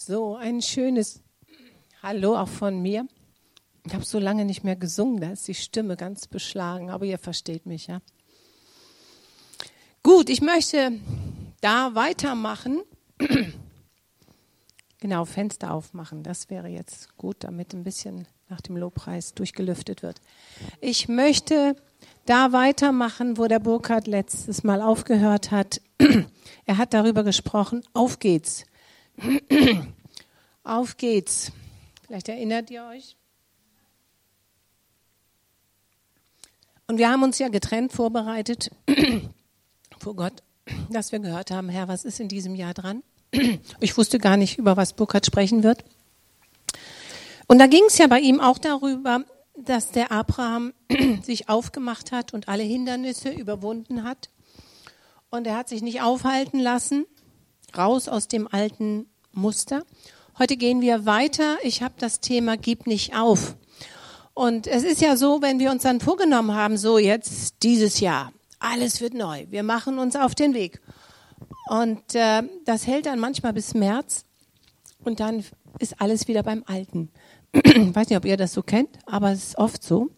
So, ein schönes Hallo auch von mir. Ich habe so lange nicht mehr gesungen, da ist die Stimme ganz beschlagen, aber ihr versteht mich, ja. Gut, ich möchte da weitermachen. genau, Fenster aufmachen, das wäre jetzt gut, damit ein bisschen nach dem Lobpreis durchgelüftet wird. Ich möchte da weitermachen, wo der Burkhardt letztes Mal aufgehört hat. Er hat darüber gesprochen, auf geht's. Auf geht's. Vielleicht erinnert ihr euch. Und wir haben uns ja getrennt vorbereitet vor Gott, dass wir gehört haben, Herr, was ist in diesem Jahr dran? Ich wusste gar nicht, über was Burkhardt sprechen wird. Und da ging es ja bei ihm auch darüber, dass der Abraham sich aufgemacht hat und alle Hindernisse überwunden hat. Und er hat sich nicht aufhalten lassen, raus aus dem alten Muster. Heute gehen wir weiter. Ich habe das Thema Gib nicht auf. Und es ist ja so, wenn wir uns dann vorgenommen haben, so jetzt dieses Jahr, alles wird neu. Wir machen uns auf den Weg. Und äh, das hält dann manchmal bis März und dann ist alles wieder beim Alten. Ich weiß nicht, ob ihr das so kennt, aber es ist oft so.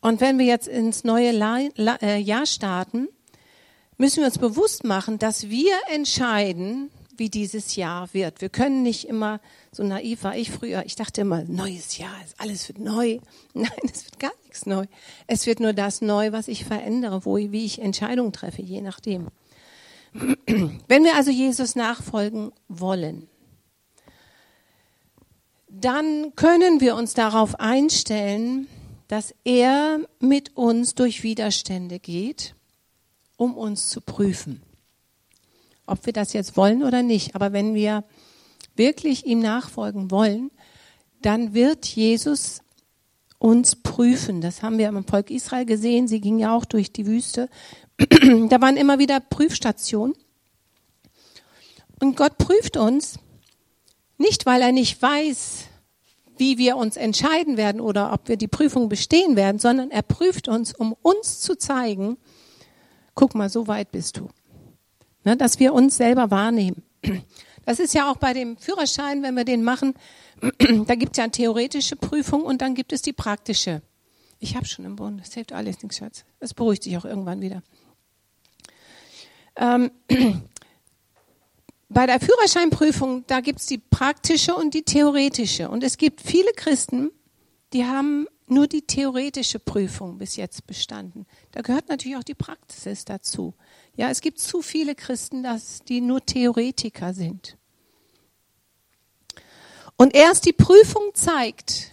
Und wenn wir jetzt ins neue äh, Jahr starten, müssen wir uns bewusst machen, dass wir entscheiden, wie dieses Jahr wird. Wir können nicht immer, so naiv war ich früher, ich dachte immer, neues Jahr, alles wird neu. Nein, es wird gar nichts neu. Es wird nur das neu, was ich verändere, wo, wie ich Entscheidungen treffe, je nachdem. Wenn wir also Jesus nachfolgen wollen, dann können wir uns darauf einstellen, dass er mit uns durch Widerstände geht um uns zu prüfen. Ob wir das jetzt wollen oder nicht. Aber wenn wir wirklich ihm nachfolgen wollen, dann wird Jesus uns prüfen. Das haben wir im Volk Israel gesehen. Sie ging ja auch durch die Wüste. da waren immer wieder Prüfstationen. Und Gott prüft uns nicht, weil er nicht weiß, wie wir uns entscheiden werden oder ob wir die Prüfung bestehen werden, sondern er prüft uns, um uns zu zeigen, guck mal, so weit bist du. Ne, dass wir uns selber wahrnehmen. Das ist ja auch bei dem Führerschein, wenn wir den machen, da gibt es ja eine theoretische Prüfung und dann gibt es die praktische. Ich habe schon im Bund, das hilft alles nichts, Schatz. Das beruhigt sich auch irgendwann wieder. Ähm, bei der Führerscheinprüfung, da gibt es die praktische und die theoretische. Und es gibt viele Christen, die haben nur die theoretische Prüfung bis jetzt bestanden. Da gehört natürlich auch die Praxis dazu. Ja, es gibt zu viele Christen, dass die nur Theoretiker sind. Und erst die Prüfung zeigt,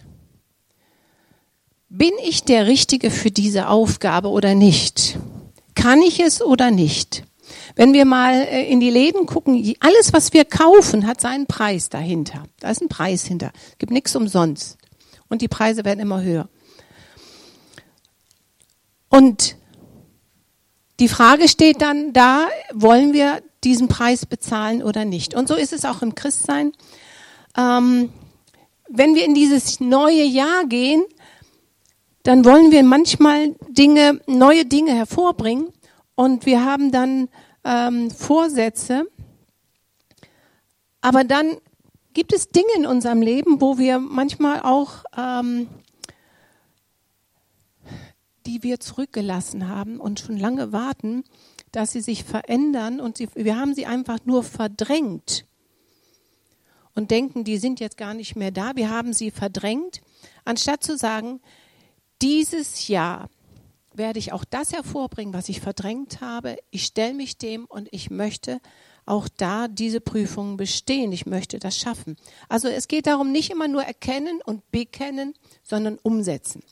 bin ich der Richtige für diese Aufgabe oder nicht? Kann ich es oder nicht? Wenn wir mal äh, in die Läden gucken, alles, was wir kaufen, hat seinen Preis dahinter. Da ist ein Preis hinter. Es gibt nichts umsonst und die Preise werden immer höher. Und die Frage steht dann da, wollen wir diesen Preis bezahlen oder nicht? Und so ist es auch im Christsein. Ähm, wenn wir in dieses neue Jahr gehen, dann wollen wir manchmal Dinge, neue Dinge hervorbringen und wir haben dann ähm, Vorsätze. Aber dann gibt es Dinge in unserem Leben, wo wir manchmal auch, ähm, die wir zurückgelassen haben und schon lange warten, dass sie sich verändern und sie, wir haben sie einfach nur verdrängt und denken, die sind jetzt gar nicht mehr da. Wir haben sie verdrängt, anstatt zu sagen, dieses Jahr werde ich auch das hervorbringen, was ich verdrängt habe. Ich stelle mich dem und ich möchte auch da diese Prüfungen bestehen. Ich möchte das schaffen. Also es geht darum, nicht immer nur erkennen und bekennen, sondern umsetzen.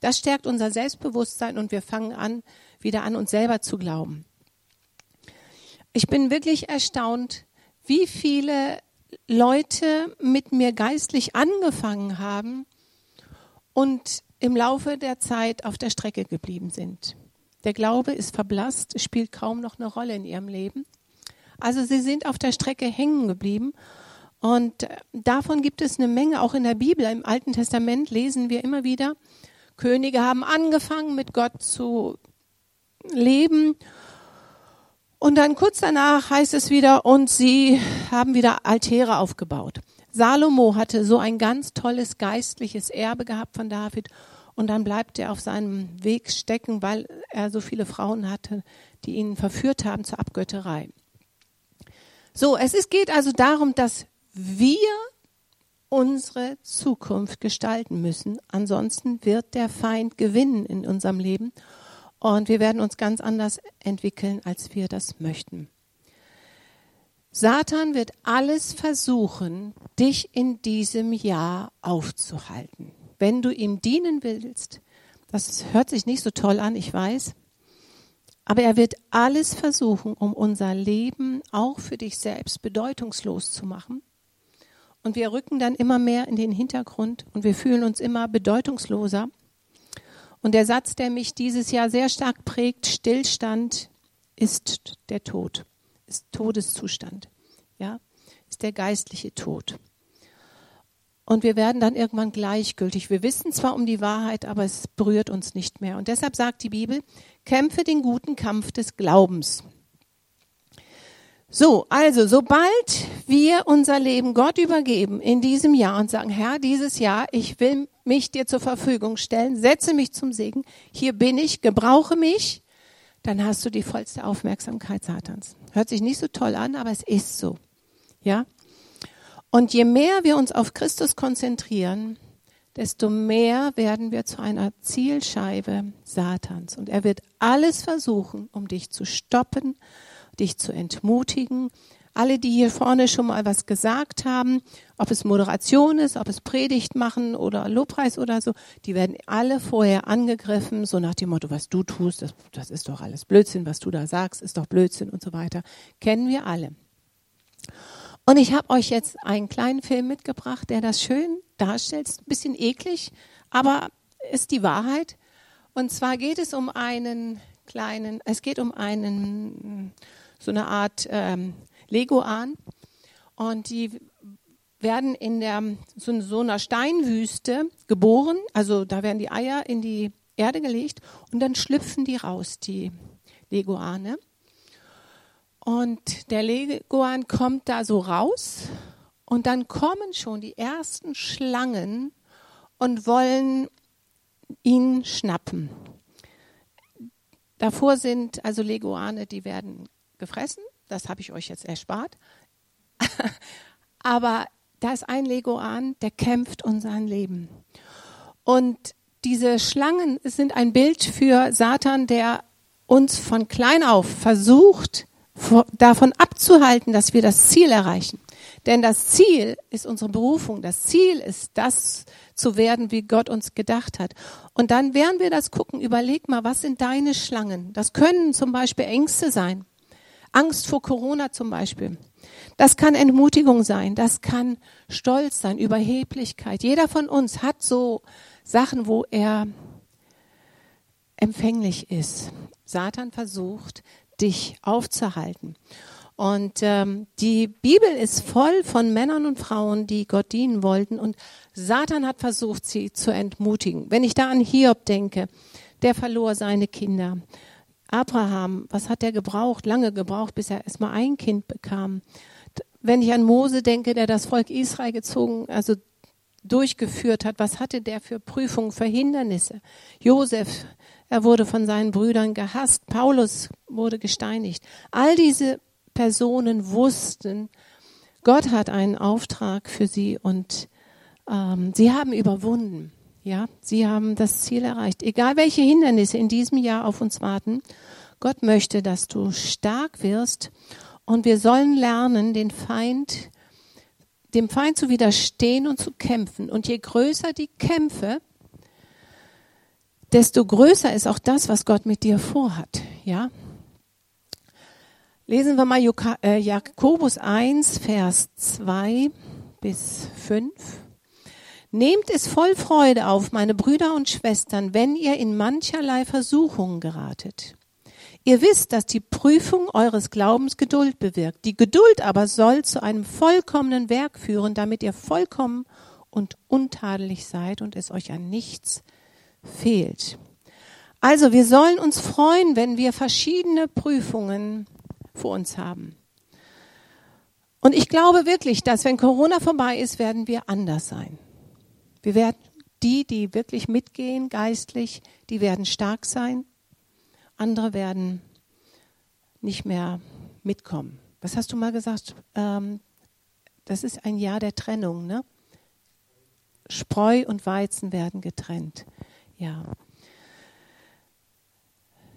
Das stärkt unser Selbstbewusstsein und wir fangen an, wieder an uns selber zu glauben. Ich bin wirklich erstaunt, wie viele Leute mit mir geistlich angefangen haben und im Laufe der Zeit auf der Strecke geblieben sind. Der Glaube ist verblasst, spielt kaum noch eine Rolle in ihrem Leben. Also sie sind auf der Strecke hängen geblieben. Und äh, davon gibt es eine Menge, auch in der Bibel, im Alten Testament lesen wir immer wieder, Könige haben angefangen, mit Gott zu leben. Und dann kurz danach heißt es wieder, und sie haben wieder Altäre aufgebaut. Salomo hatte so ein ganz tolles geistliches Erbe gehabt von David und dann bleibt er auf seinem Weg stecken, weil er so viele Frauen hatte, die ihn verführt haben zur Abgötterei. So, es ist, geht also darum, dass wir unsere Zukunft gestalten müssen. Ansonsten wird der Feind gewinnen in unserem Leben und wir werden uns ganz anders entwickeln, als wir das möchten. Satan wird alles versuchen, dich in diesem Jahr aufzuhalten. Wenn du ihm dienen willst, das hört sich nicht so toll an, ich weiß, aber er wird alles versuchen, um unser Leben auch für dich selbst bedeutungslos zu machen. Und wir rücken dann immer mehr in den Hintergrund und wir fühlen uns immer bedeutungsloser. Und der Satz, der mich dieses Jahr sehr stark prägt, Stillstand ist der Tod, ist Todeszustand, ja, ist der geistliche Tod. Und wir werden dann irgendwann gleichgültig. Wir wissen zwar um die Wahrheit, aber es berührt uns nicht mehr. Und deshalb sagt die Bibel, kämpfe den guten Kampf des Glaubens. So, also sobald wir unser Leben Gott übergeben in diesem Jahr und sagen, Herr, dieses Jahr, ich will mich dir zur Verfügung stellen, setze mich zum Segen, hier bin ich, gebrauche mich, dann hast du die vollste Aufmerksamkeit Satans. Hört sich nicht so toll an, aber es ist so. Ja? Und je mehr wir uns auf Christus konzentrieren, desto mehr werden wir zu einer Zielscheibe Satans. Und er wird alles versuchen, um dich zu stoppen, dich zu entmutigen. Alle, die hier vorne schon mal was gesagt haben, ob es Moderation ist, ob es Predigt machen oder Lobpreis oder so, die werden alle vorher angegriffen, so nach dem Motto, was du tust, das, das ist doch alles Blödsinn, was du da sagst, ist doch Blödsinn und so weiter. Kennen wir alle. Und ich habe euch jetzt einen kleinen Film mitgebracht, der das schön darstellt. Ein bisschen eklig, aber ist die Wahrheit. Und zwar geht es um einen kleinen, es geht um einen, so eine Art ähm, Leguan. Und die werden in der, so, so einer Steinwüste geboren. Also da werden die Eier in die Erde gelegt und dann schlüpfen die raus, die Leguane. Und der Leguan kommt da so raus und dann kommen schon die ersten Schlangen und wollen ihn schnappen. Davor sind also Leguane, die werden gefressen. Das habe ich euch jetzt erspart. Aber da ist ein Leguan, der kämpft um sein Leben. Und diese Schlangen sind ein Bild für Satan, der uns von klein auf versucht, davon abzuhalten, dass wir das Ziel erreichen. Denn das Ziel ist unsere Berufung. Das Ziel ist, das zu werden, wie Gott uns gedacht hat. Und dann werden wir das gucken. Überleg mal, was sind deine Schlangen? Das können zum Beispiel Ängste sein. Angst vor Corona zum Beispiel. Das kann Entmutigung sein. Das kann Stolz sein, Überheblichkeit. Jeder von uns hat so Sachen, wo er empfänglich ist. Satan versucht, dich aufzuhalten. Und ähm, die Bibel ist voll von Männern und Frauen, die Gott dienen wollten. Und Satan hat versucht, sie zu entmutigen. Wenn ich da an Hiob denke, der verlor seine Kinder. Abraham, was hat er gebraucht? Lange gebraucht, bis er erstmal ein Kind bekam. Wenn ich an Mose denke, der das Volk Israel gezogen, also durchgeführt hat, was hatte der für Prüfungen, für Hindernisse? Josef, er wurde von seinen Brüdern gehasst. Paulus wurde gesteinigt. All diese Personen wussten, Gott hat einen Auftrag für sie und ähm, sie haben überwunden. Ja, sie haben das Ziel erreicht. Egal welche Hindernisse in diesem Jahr auf uns warten, Gott möchte, dass du stark wirst und wir sollen lernen, den Feind, dem Feind zu widerstehen und zu kämpfen. Und je größer die Kämpfe, desto größer ist auch das, was Gott mit dir vorhat. Ja? Lesen wir mal äh, Jakobus 1, Vers 2 bis 5. Nehmt es voll Freude auf, meine Brüder und Schwestern, wenn ihr in mancherlei Versuchungen geratet. Ihr wisst, dass die Prüfung eures Glaubens Geduld bewirkt. Die Geduld aber soll zu einem vollkommenen Werk führen, damit ihr vollkommen und untadelig seid und es euch an nichts fehlt. Also wir sollen uns freuen, wenn wir verschiedene Prüfungen vor uns haben. Und ich glaube wirklich, dass wenn Corona vorbei ist, werden wir anders sein. Wir werden die, die wirklich mitgehen geistlich, die werden stark sein. Andere werden nicht mehr mitkommen. Was hast du mal gesagt? Ähm, das ist ein Jahr der Trennung, ne? Spreu und Weizen werden getrennt. Ja.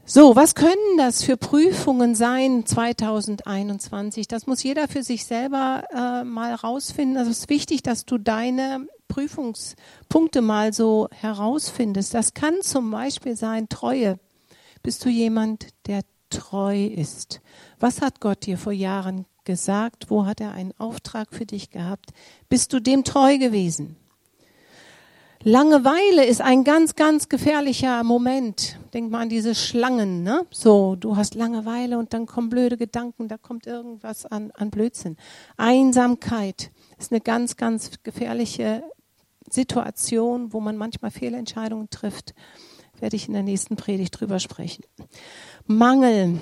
So, was können das für Prüfungen sein 2021? Das muss jeder für sich selber äh, mal rausfinden. Also es ist wichtig, dass du deine Prüfungspunkte mal so herausfindest. Das kann zum Beispiel sein Treue. Bist du jemand, der treu ist? Was hat Gott dir vor Jahren gesagt? Wo hat er einen Auftrag für dich gehabt? Bist du dem treu gewesen? Langeweile ist ein ganz, ganz gefährlicher Moment. Denk mal an diese Schlangen, ne? So, du hast Langeweile und dann kommen blöde Gedanken, da kommt irgendwas an, an Blödsinn. Einsamkeit ist eine ganz, ganz gefährliche Situation, wo man manchmal Fehlentscheidungen trifft. Werde ich in der nächsten Predigt drüber sprechen. Mangel.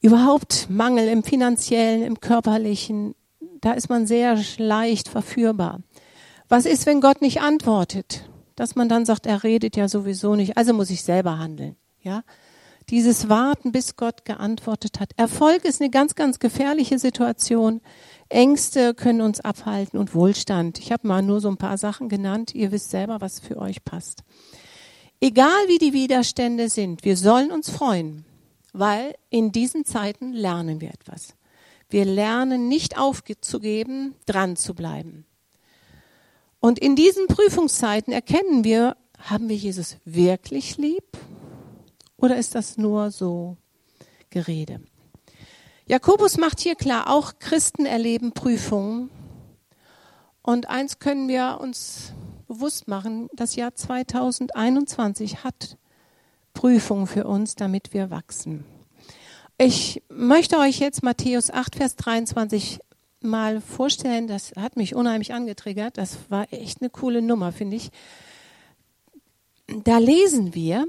Überhaupt Mangel im finanziellen, im körperlichen. Da ist man sehr leicht verführbar. Was ist, wenn Gott nicht antwortet? Dass man dann sagt, er redet ja sowieso nicht, also muss ich selber handeln. Ja? Dieses Warten, bis Gott geantwortet hat. Erfolg ist eine ganz, ganz gefährliche Situation. Ängste können uns abhalten und Wohlstand. Ich habe mal nur so ein paar Sachen genannt. Ihr wisst selber, was für euch passt. Egal wie die Widerstände sind, wir sollen uns freuen, weil in diesen Zeiten lernen wir etwas. Wir lernen nicht aufzugeben, dran zu bleiben. Und in diesen Prüfungszeiten erkennen wir, haben wir Jesus wirklich lieb oder ist das nur so Gerede? Jakobus macht hier klar, auch Christen erleben Prüfungen. Und eins können wir uns bewusst machen, das Jahr 2021 hat Prüfungen für uns, damit wir wachsen. Ich möchte euch jetzt Matthäus 8, Vers 23 mal vorstellen, das hat mich unheimlich angetriggert. Das war echt eine coole Nummer, finde ich. Da lesen wir,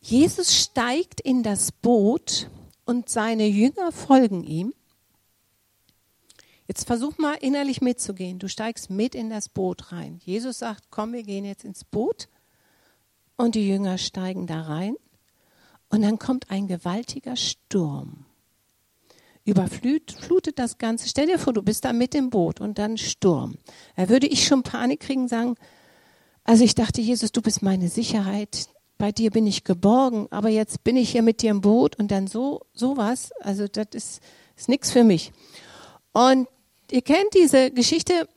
Jesus steigt in das Boot und seine Jünger folgen ihm. Jetzt versuch mal innerlich mitzugehen. Du steigst mit in das Boot rein. Jesus sagt, komm, wir gehen jetzt ins Boot. Und die Jünger steigen da rein. Und dann kommt ein gewaltiger Sturm überflutet das Ganze. Stell dir vor, du bist da mit im Boot und dann Sturm. Da würde ich schon Panik kriegen, sagen, also ich dachte, Jesus, du bist meine Sicherheit, bei dir bin ich geborgen, aber jetzt bin ich hier mit dir im Boot und dann so sowas, also das ist, ist nichts für mich. Und ihr kennt diese Geschichte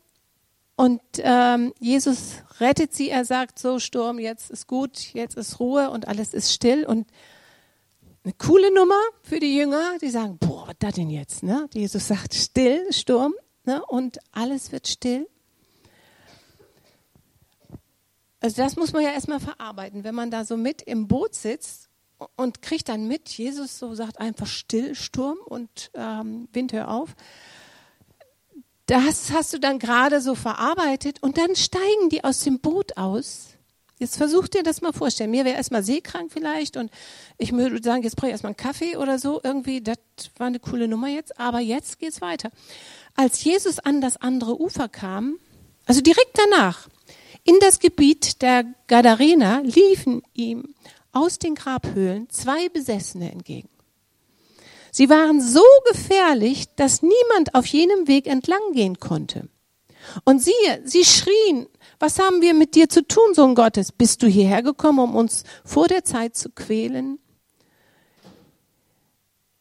und ähm, Jesus rettet sie, er sagt so, Sturm, jetzt ist gut, jetzt ist Ruhe und alles ist still und eine coole Nummer für die Jünger, die sagen, boah, was da denn jetzt? Ne? Jesus sagt, still, Sturm, ne? und alles wird still. Also das muss man ja erstmal verarbeiten, wenn man da so mit im Boot sitzt und kriegt dann mit, Jesus so sagt einfach still, Sturm und ähm, Wind hör auf. Das hast du dann gerade so verarbeitet und dann steigen die aus dem Boot aus Jetzt versuch dir das mal vorstellen. Mir wäre erstmal seekrank vielleicht und ich würde sagen, jetzt brauche ich erstmal einen Kaffee oder so. Irgendwie, das war eine coole Nummer jetzt. Aber jetzt geht's weiter. Als Jesus an das andere Ufer kam, also direkt danach, in das Gebiet der Gadarena liefen ihm aus den Grabhöhlen zwei Besessene entgegen. Sie waren so gefährlich, dass niemand auf jenem Weg entlang gehen konnte. Und siehe, sie schrien was haben wir mit dir zu tun, Sohn Gottes? Bist du hierher gekommen, um uns vor der Zeit zu quälen?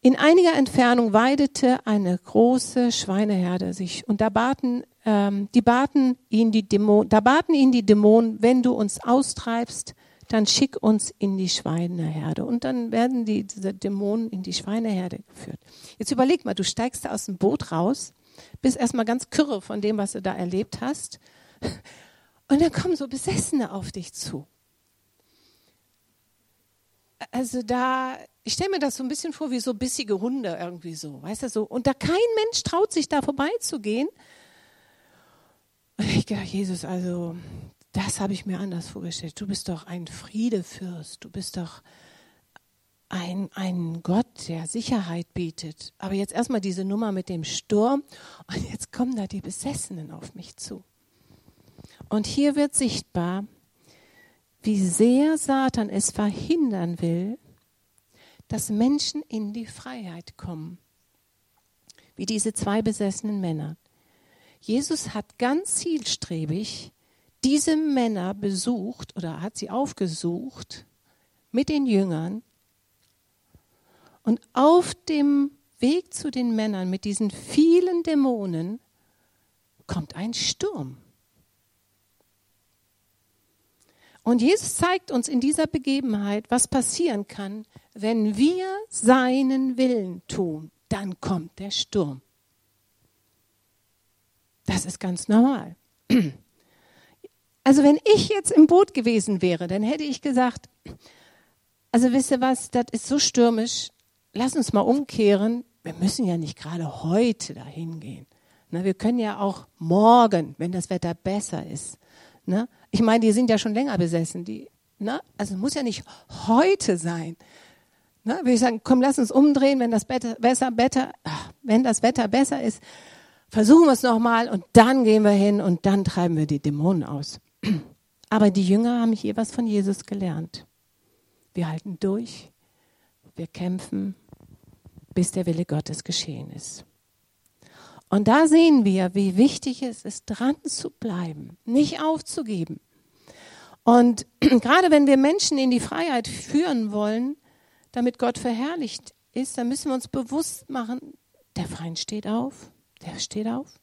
In einiger Entfernung weidete eine große Schweineherde sich und da baten, ähm, die baten ihn die Dämonen, da baten ihn die Dämonen, wenn du uns austreibst, dann schick uns in die Schweineherde. Und dann werden die, diese Dämonen in die Schweineherde geführt. Jetzt überleg mal, du steigst da aus dem Boot raus, bist erstmal ganz kürre von dem, was du da erlebt hast. Und dann kommen so Besessene auf dich zu. Also da, ich stelle mir das so ein bisschen vor wie so bissige Hunde irgendwie so, weißt du so. Und da kein Mensch traut sich da vorbeizugehen. Und ich gedacht, Jesus, also das habe ich mir anders vorgestellt. Du bist doch ein Friedefürst, du bist doch ein, ein Gott, der Sicherheit bietet. Aber jetzt erstmal diese Nummer mit dem Sturm und jetzt kommen da die Besessenen auf mich zu. Und hier wird sichtbar, wie sehr Satan es verhindern will, dass Menschen in die Freiheit kommen. Wie diese zwei besessenen Männer. Jesus hat ganz zielstrebig diese Männer besucht oder hat sie aufgesucht mit den Jüngern. Und auf dem Weg zu den Männern mit diesen vielen Dämonen kommt ein Sturm. Und Jesus zeigt uns in dieser Begebenheit, was passieren kann, wenn wir seinen Willen tun. Dann kommt der Sturm. Das ist ganz normal. Also wenn ich jetzt im Boot gewesen wäre, dann hätte ich gesagt, also wisst ihr was, das ist so stürmisch, lass uns mal umkehren. Wir müssen ja nicht gerade heute dahin gehen. Ne, wir können ja auch morgen, wenn das Wetter besser ist. Ne? Ich meine, die sind ja schon länger besessen. Die, ne? Also muss ja nicht heute sein. Ne? Würde ich sagen, komm, lass uns umdrehen, wenn das Wetter besser, ach, wenn das Wetter besser ist, versuchen wir es nochmal und dann gehen wir hin und dann treiben wir die Dämonen aus. Aber die Jünger haben hier was von Jesus gelernt. Wir halten durch, wir kämpfen, bis der Wille Gottes geschehen ist. Und da sehen wir, wie wichtig es ist, dran zu bleiben, nicht aufzugeben. Und gerade wenn wir Menschen in die Freiheit führen wollen, damit Gott verherrlicht ist, dann müssen wir uns bewusst machen, der Feind steht auf, der steht auf.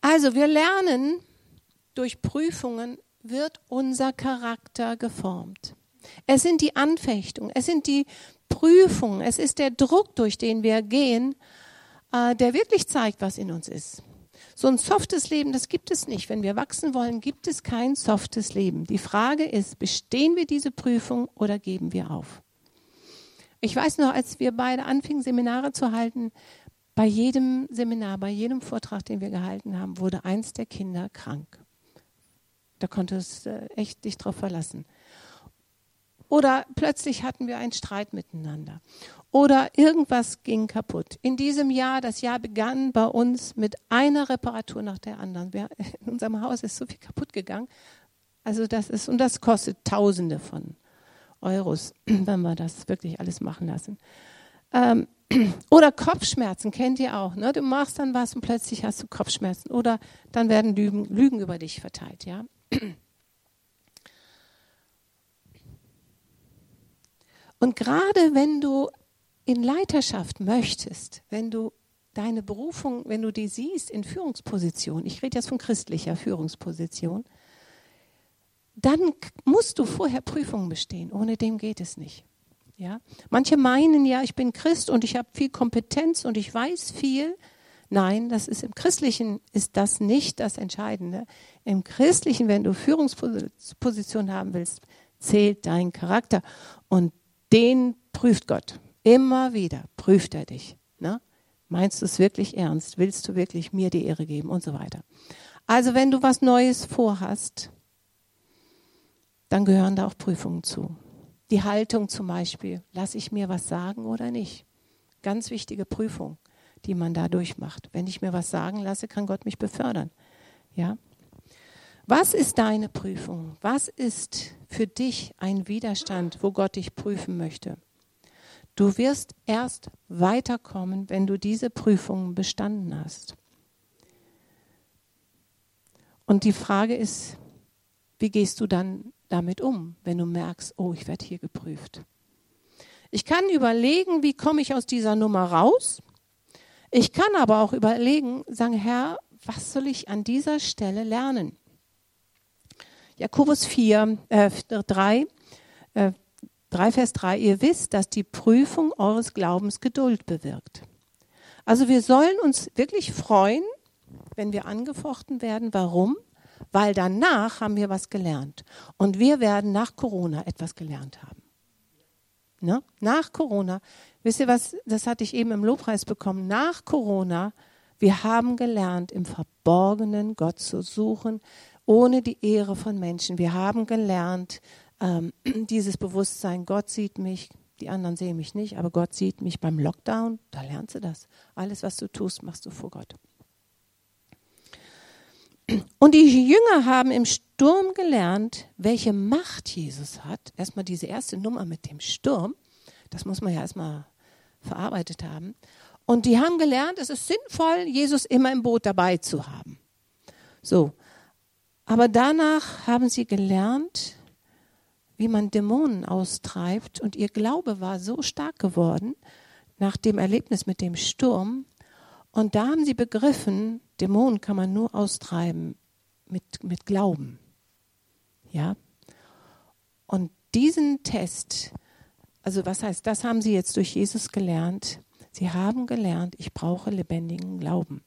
Also wir lernen, durch Prüfungen wird unser Charakter geformt. Es sind die Anfechtungen, es sind die Prüfungen, es ist der Druck, durch den wir gehen, äh, der wirklich zeigt, was in uns ist. So ein softes Leben, das gibt es nicht. Wenn wir wachsen wollen, gibt es kein softes Leben. Die Frage ist, bestehen wir diese Prüfung oder geben wir auf? Ich weiß noch, als wir beide anfingen, Seminare zu halten, bei jedem Seminar, bei jedem Vortrag, den wir gehalten haben, wurde eins der Kinder krank. Da konntest du echt dich drauf verlassen. Oder plötzlich hatten wir einen Streit miteinander. Oder irgendwas ging kaputt. In diesem Jahr, das Jahr begann bei uns mit einer Reparatur nach der anderen. Wir, in unserem Haus ist so viel kaputt gegangen. Also das ist, und das kostet Tausende von Euros, wenn wir das wirklich alles machen lassen. Ähm, oder Kopfschmerzen kennt ihr auch. Ne? Du machst dann was und plötzlich hast du Kopfschmerzen. Oder dann werden Lügen, Lügen über dich verteilt. Ja? Und gerade wenn du in Leiterschaft möchtest, wenn du deine Berufung, wenn du die siehst in Führungsposition, ich rede jetzt von christlicher Führungsposition, dann musst du vorher Prüfungen bestehen. Ohne dem geht es nicht. Ja? Manche meinen ja, ich bin Christ und ich habe viel Kompetenz und ich weiß viel. Nein, das ist im Christlichen ist das nicht das Entscheidende. Im Christlichen, wenn du Führungsposition haben willst, zählt dein Charakter und den prüft Gott. Immer wieder prüft er dich. Ne? Meinst du es wirklich ernst? Willst du wirklich mir die Ehre geben und so weiter? Also wenn du was Neues vorhast, dann gehören da auch Prüfungen zu. Die Haltung zum Beispiel, lasse ich mir was sagen oder nicht? Ganz wichtige Prüfung die man da durchmacht. Wenn ich mir was sagen lasse, kann Gott mich befördern. Ja? Was ist deine Prüfung? Was ist für dich ein Widerstand, wo Gott dich prüfen möchte? Du wirst erst weiterkommen, wenn du diese Prüfung bestanden hast. Und die Frage ist, wie gehst du dann damit um, wenn du merkst, oh, ich werde hier geprüft? Ich kann überlegen, wie komme ich aus dieser Nummer raus? Ich kann aber auch überlegen, sagen, Herr, was soll ich an dieser Stelle lernen? Jakobus 4, äh, 3, äh, 3, Vers 3, ihr wisst, dass die Prüfung eures Glaubens Geduld bewirkt. Also wir sollen uns wirklich freuen, wenn wir angefochten werden. Warum? Weil danach haben wir was gelernt. Und wir werden nach Corona etwas gelernt haben. Ne? Nach Corona Wisst ihr was, das hatte ich eben im Lobpreis bekommen. Nach Corona, wir haben gelernt, im Verborgenen Gott zu suchen, ohne die Ehre von Menschen. Wir haben gelernt, ähm, dieses Bewusstsein, Gott sieht mich, die anderen sehen mich nicht, aber Gott sieht mich beim Lockdown, da lernst du das. Alles, was du tust, machst du vor Gott. Und die Jünger haben im Sturm gelernt, welche Macht Jesus hat. Erstmal diese erste Nummer mit dem Sturm, das muss man ja erstmal verarbeitet haben. Und die haben gelernt, es ist sinnvoll, Jesus immer im Boot dabei zu haben. So. Aber danach haben sie gelernt, wie man Dämonen austreibt. Und ihr Glaube war so stark geworden nach dem Erlebnis mit dem Sturm. Und da haben sie begriffen, Dämonen kann man nur austreiben mit, mit Glauben. Ja? Und diesen Test, also was heißt, das haben sie jetzt durch Jesus gelernt. Sie haben gelernt, ich brauche lebendigen Glauben.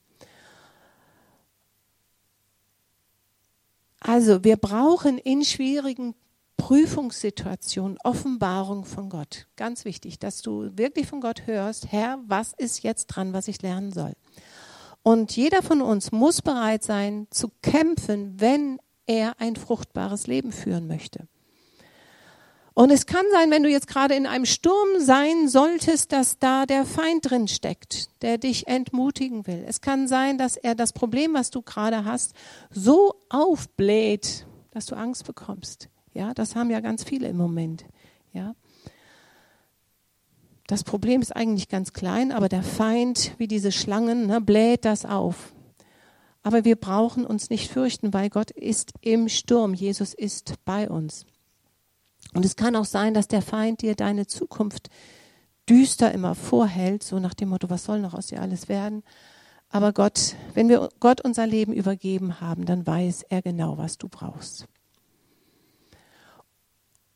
Also wir brauchen in schwierigen Prüfungssituationen Offenbarung von Gott. Ganz wichtig, dass du wirklich von Gott hörst, Herr, was ist jetzt dran, was ich lernen soll? Und jeder von uns muss bereit sein zu kämpfen, wenn er ein fruchtbares Leben führen möchte. Und es kann sein, wenn du jetzt gerade in einem Sturm sein solltest, dass da der Feind drin steckt, der dich entmutigen will. Es kann sein, dass er das Problem, was du gerade hast, so aufbläht, dass du Angst bekommst. Ja, das haben ja ganz viele im Moment. Ja. Das Problem ist eigentlich ganz klein, aber der Feind, wie diese Schlangen, ne, bläht das auf. Aber wir brauchen uns nicht fürchten, weil Gott ist im Sturm. Jesus ist bei uns. Und es kann auch sein, dass der Feind dir deine Zukunft düster immer vorhält, so nach dem Motto, was soll noch aus dir alles werden? Aber Gott, wenn wir Gott unser Leben übergeben haben, dann weiß er genau, was du brauchst.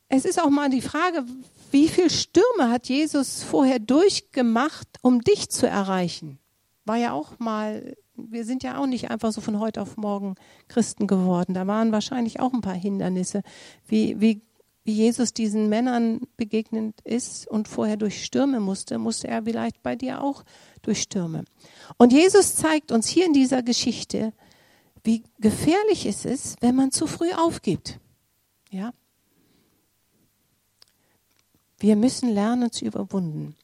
Es ist auch mal die Frage, wie viele Stürme hat Jesus vorher durchgemacht, um dich zu erreichen? War ja auch mal, wir sind ja auch nicht einfach so von heute auf morgen Christen geworden. Da waren wahrscheinlich auch ein paar Hindernisse. Wie, wie wie Jesus diesen Männern begegnet ist und vorher durch Stürme musste, musste er vielleicht bei dir auch durch Stürme. Und Jesus zeigt uns hier in dieser Geschichte, wie gefährlich es ist, wenn man zu früh aufgibt. Ja? Wir müssen lernen zu überwunden.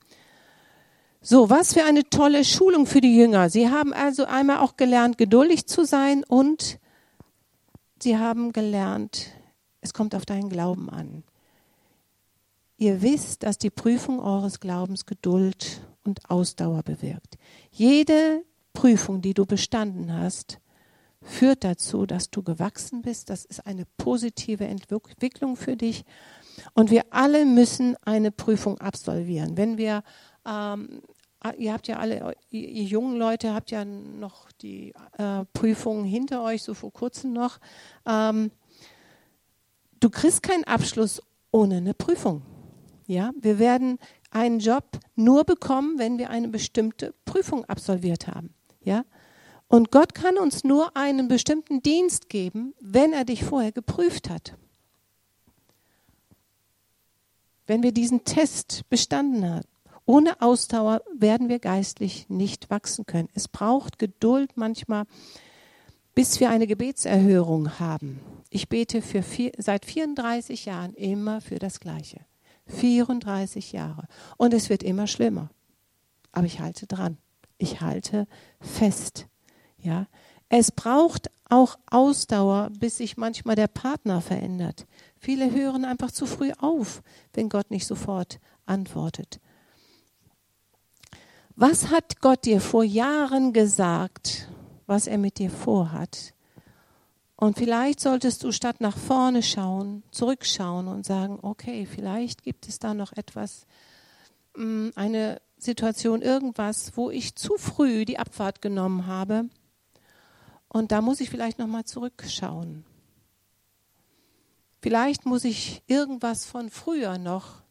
So, was für eine tolle Schulung für die Jünger. Sie haben also einmal auch gelernt, geduldig zu sein und sie haben gelernt, es kommt auf deinen Glauben an. Ihr wisst, dass die Prüfung eures Glaubens Geduld und Ausdauer bewirkt. Jede Prüfung, die du bestanden hast, führt dazu, dass du gewachsen bist. Das ist eine positive Entwicklung für dich. Und wir alle müssen eine Prüfung absolvieren. Wenn wir, ähm, ihr habt ja alle, ihr, jungen Leute habt ja noch die äh, Prüfungen hinter euch, so vor kurzem noch. Ähm, Du kriegst keinen Abschluss ohne eine Prüfung. Ja, wir werden einen Job nur bekommen, wenn wir eine bestimmte Prüfung absolviert haben. Ja? Und Gott kann uns nur einen bestimmten Dienst geben, wenn er dich vorher geprüft hat. Wenn wir diesen Test bestanden haben. Ohne Ausdauer werden wir geistlich nicht wachsen können. Es braucht Geduld manchmal, bis wir eine Gebetserhörung haben. Ich bete für vier, seit 34 Jahren immer für das Gleiche. 34 Jahre. Und es wird immer schlimmer. Aber ich halte dran. Ich halte fest. Ja. Es braucht auch Ausdauer, bis sich manchmal der Partner verändert. Viele hören einfach zu früh auf, wenn Gott nicht sofort antwortet. Was hat Gott dir vor Jahren gesagt, was er mit dir vorhat? Und vielleicht solltest du statt nach vorne schauen, zurückschauen und sagen, okay, vielleicht gibt es da noch etwas, mm, eine Situation, irgendwas, wo ich zu früh die Abfahrt genommen habe. Und da muss ich vielleicht nochmal zurückschauen. Vielleicht muss ich irgendwas von früher noch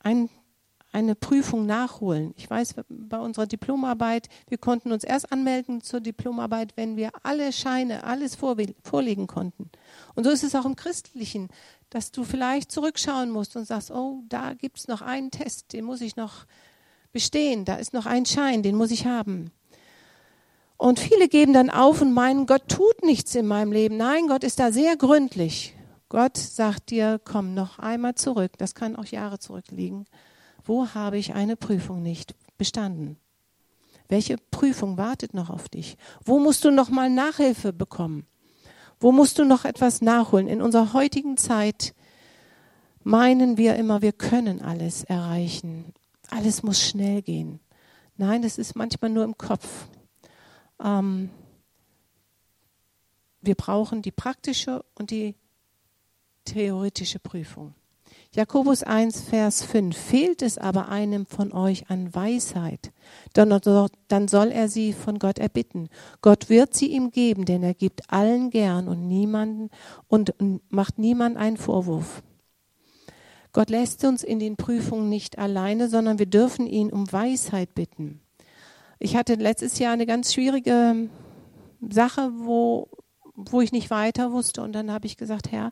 ein eine Prüfung nachholen. Ich weiß, bei unserer Diplomarbeit, wir konnten uns erst anmelden zur Diplomarbeit, wenn wir alle Scheine, alles vorlegen konnten. Und so ist es auch im Christlichen, dass du vielleicht zurückschauen musst und sagst, oh, da gibt es noch einen Test, den muss ich noch bestehen, da ist noch ein Schein, den muss ich haben. Und viele geben dann auf und meinen, Gott tut nichts in meinem Leben. Nein, Gott ist da sehr gründlich. Gott sagt dir, komm noch einmal zurück, das kann auch Jahre zurückliegen. Wo habe ich eine Prüfung nicht bestanden? Welche Prüfung wartet noch auf dich? Wo musst du noch mal Nachhilfe bekommen? Wo musst du noch etwas nachholen? In unserer heutigen Zeit meinen wir immer, wir können alles erreichen. Alles muss schnell gehen. Nein, das ist manchmal nur im Kopf. Ähm, wir brauchen die praktische und die theoretische Prüfung. Jakobus 1, Vers 5. Fehlt es aber einem von euch an Weisheit, dann, soll er sie von Gott erbitten. Gott wird sie ihm geben, denn er gibt allen gern und niemanden und macht niemand einen Vorwurf. Gott lässt uns in den Prüfungen nicht alleine, sondern wir dürfen ihn um Weisheit bitten. Ich hatte letztes Jahr eine ganz schwierige Sache, wo, wo ich nicht weiter wusste und dann habe ich gesagt, Herr,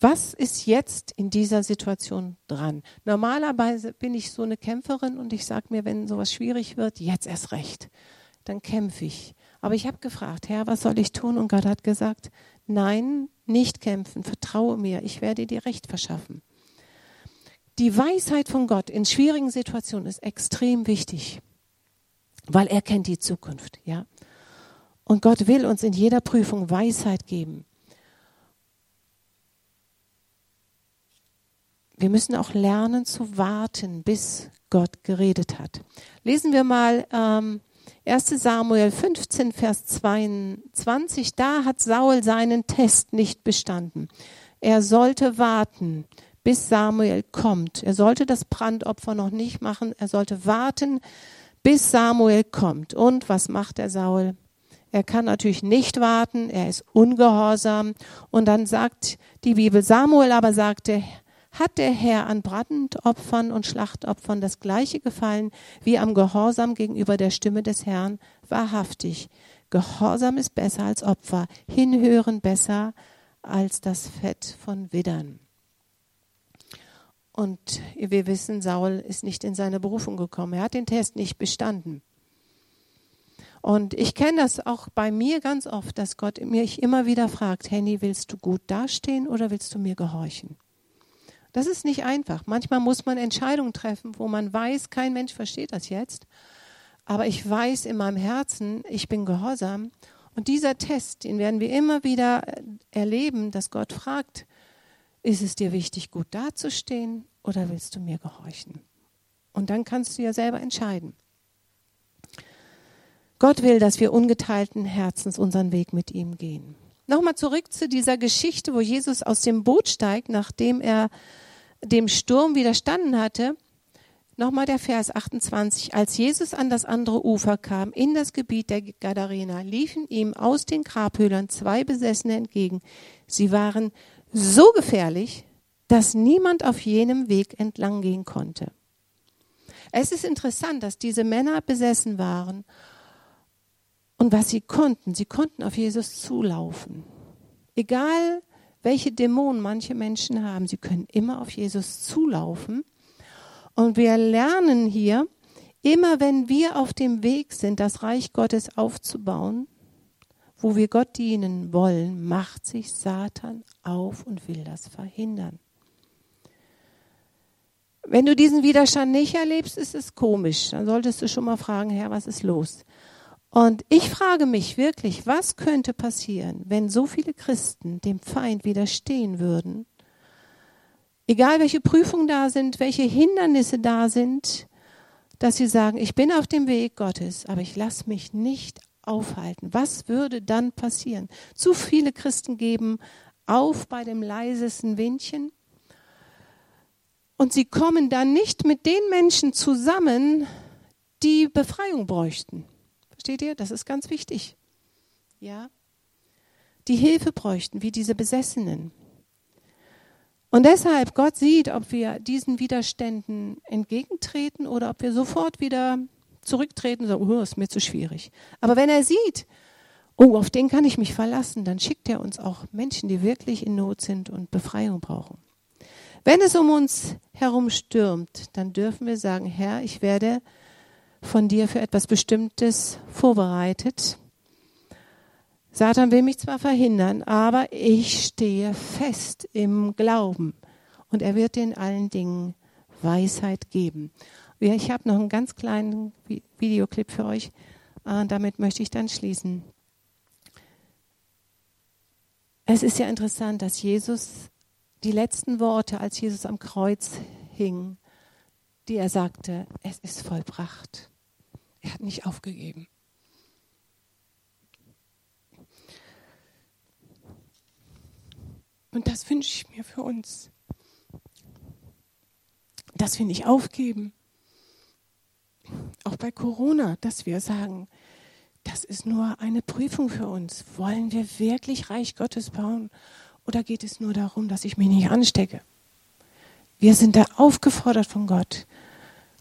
was ist jetzt in dieser Situation dran? Normalerweise bin ich so eine Kämpferin und ich sage mir, wenn sowas schwierig wird, jetzt erst recht. Dann kämpfe ich. Aber ich habe gefragt, Herr, was soll ich tun? Und Gott hat gesagt, nein, nicht kämpfen, vertraue mir, ich werde dir Recht verschaffen. Die Weisheit von Gott in schwierigen Situationen ist extrem wichtig, weil er kennt die Zukunft, ja. Und Gott will uns in jeder Prüfung Weisheit geben. Wir müssen auch lernen zu warten, bis Gott geredet hat. Lesen wir mal ähm, 1 Samuel 15, Vers 22. Da hat Saul seinen Test nicht bestanden. Er sollte warten, bis Samuel kommt. Er sollte das Brandopfer noch nicht machen. Er sollte warten, bis Samuel kommt. Und was macht der Saul? Er kann natürlich nicht warten. Er ist ungehorsam. Und dann sagt die Bibel, Samuel aber sagte, hat der Herr an Brandopfern und Schlachtopfern das gleiche gefallen wie am Gehorsam gegenüber der Stimme des Herrn? Wahrhaftig. Gehorsam ist besser als Opfer, hinhören besser als das Fett von Widdern. Und wir wissen, Saul ist nicht in seine Berufung gekommen. Er hat den Test nicht bestanden. Und ich kenne das auch bei mir ganz oft, dass Gott mich immer wieder fragt, Henny, willst du gut dastehen oder willst du mir gehorchen? Das ist nicht einfach. Manchmal muss man Entscheidungen treffen, wo man weiß, kein Mensch versteht das jetzt. Aber ich weiß in meinem Herzen, ich bin gehorsam. Und dieser Test, den werden wir immer wieder erleben, dass Gott fragt, ist es dir wichtig, gut dazustehen oder willst du mir gehorchen? Und dann kannst du ja selber entscheiden. Gott will, dass wir ungeteilten Herzens unseren Weg mit ihm gehen. Nochmal zurück zu dieser Geschichte, wo Jesus aus dem Boot steigt, nachdem er dem Sturm widerstanden hatte. Nochmal der Vers 28. Als Jesus an das andere Ufer kam, in das Gebiet der Gadarena, liefen ihm aus den Grabhöhlern zwei Besessene entgegen. Sie waren so gefährlich, dass niemand auf jenem Weg entlang gehen konnte. Es ist interessant, dass diese Männer besessen waren und was sie konnten, sie konnten auf Jesus zulaufen. Egal, welche Dämonen manche Menschen haben, sie können immer auf Jesus zulaufen. Und wir lernen hier, immer wenn wir auf dem Weg sind, das Reich Gottes aufzubauen, wo wir Gott dienen wollen, macht sich Satan auf und will das verhindern. Wenn du diesen Widerstand nicht erlebst, ist es komisch. Dann solltest du schon mal fragen, Herr, was ist los? Und ich frage mich wirklich, was könnte passieren, wenn so viele Christen dem Feind widerstehen würden? Egal welche Prüfungen da sind, welche Hindernisse da sind, dass sie sagen, ich bin auf dem Weg Gottes, aber ich lasse mich nicht aufhalten. Was würde dann passieren? Zu viele Christen geben auf bei dem leisesten Windchen und sie kommen dann nicht mit den Menschen zusammen, die Befreiung bräuchten. Versteht ihr? Das ist ganz wichtig. Ja? Die Hilfe bräuchten, wie diese Besessenen. Und deshalb, Gott sieht, ob wir diesen Widerständen entgegentreten oder ob wir sofort wieder zurücktreten und sagen, oh, ist mir zu schwierig. Aber wenn er sieht, oh, auf den kann ich mich verlassen, dann schickt er uns auch Menschen, die wirklich in Not sind und Befreiung brauchen. Wenn es um uns herum stürmt, dann dürfen wir sagen, Herr, ich werde von dir für etwas Bestimmtes vorbereitet. Satan will mich zwar verhindern, aber ich stehe fest im Glauben und er wird dir in allen Dingen Weisheit geben. Ich habe noch einen ganz kleinen Videoclip für euch. Äh, damit möchte ich dann schließen. Es ist ja interessant, dass Jesus die letzten Worte, als Jesus am Kreuz hing, die er sagte, es ist vollbracht. Er hat nicht aufgegeben. Und das wünsche ich mir für uns, dass wir nicht aufgeben. Auch bei Corona, dass wir sagen, das ist nur eine Prüfung für uns. Wollen wir wirklich Reich Gottes bauen oder geht es nur darum, dass ich mich nicht anstecke? Wir sind da aufgefordert von Gott,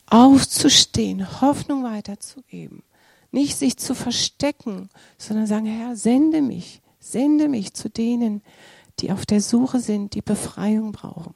aufzustehen, Hoffnung weiterzugeben, nicht sich zu verstecken, sondern sagen, Herr, sende mich, sende mich zu denen, die auf der Suche sind, die Befreiung brauchen.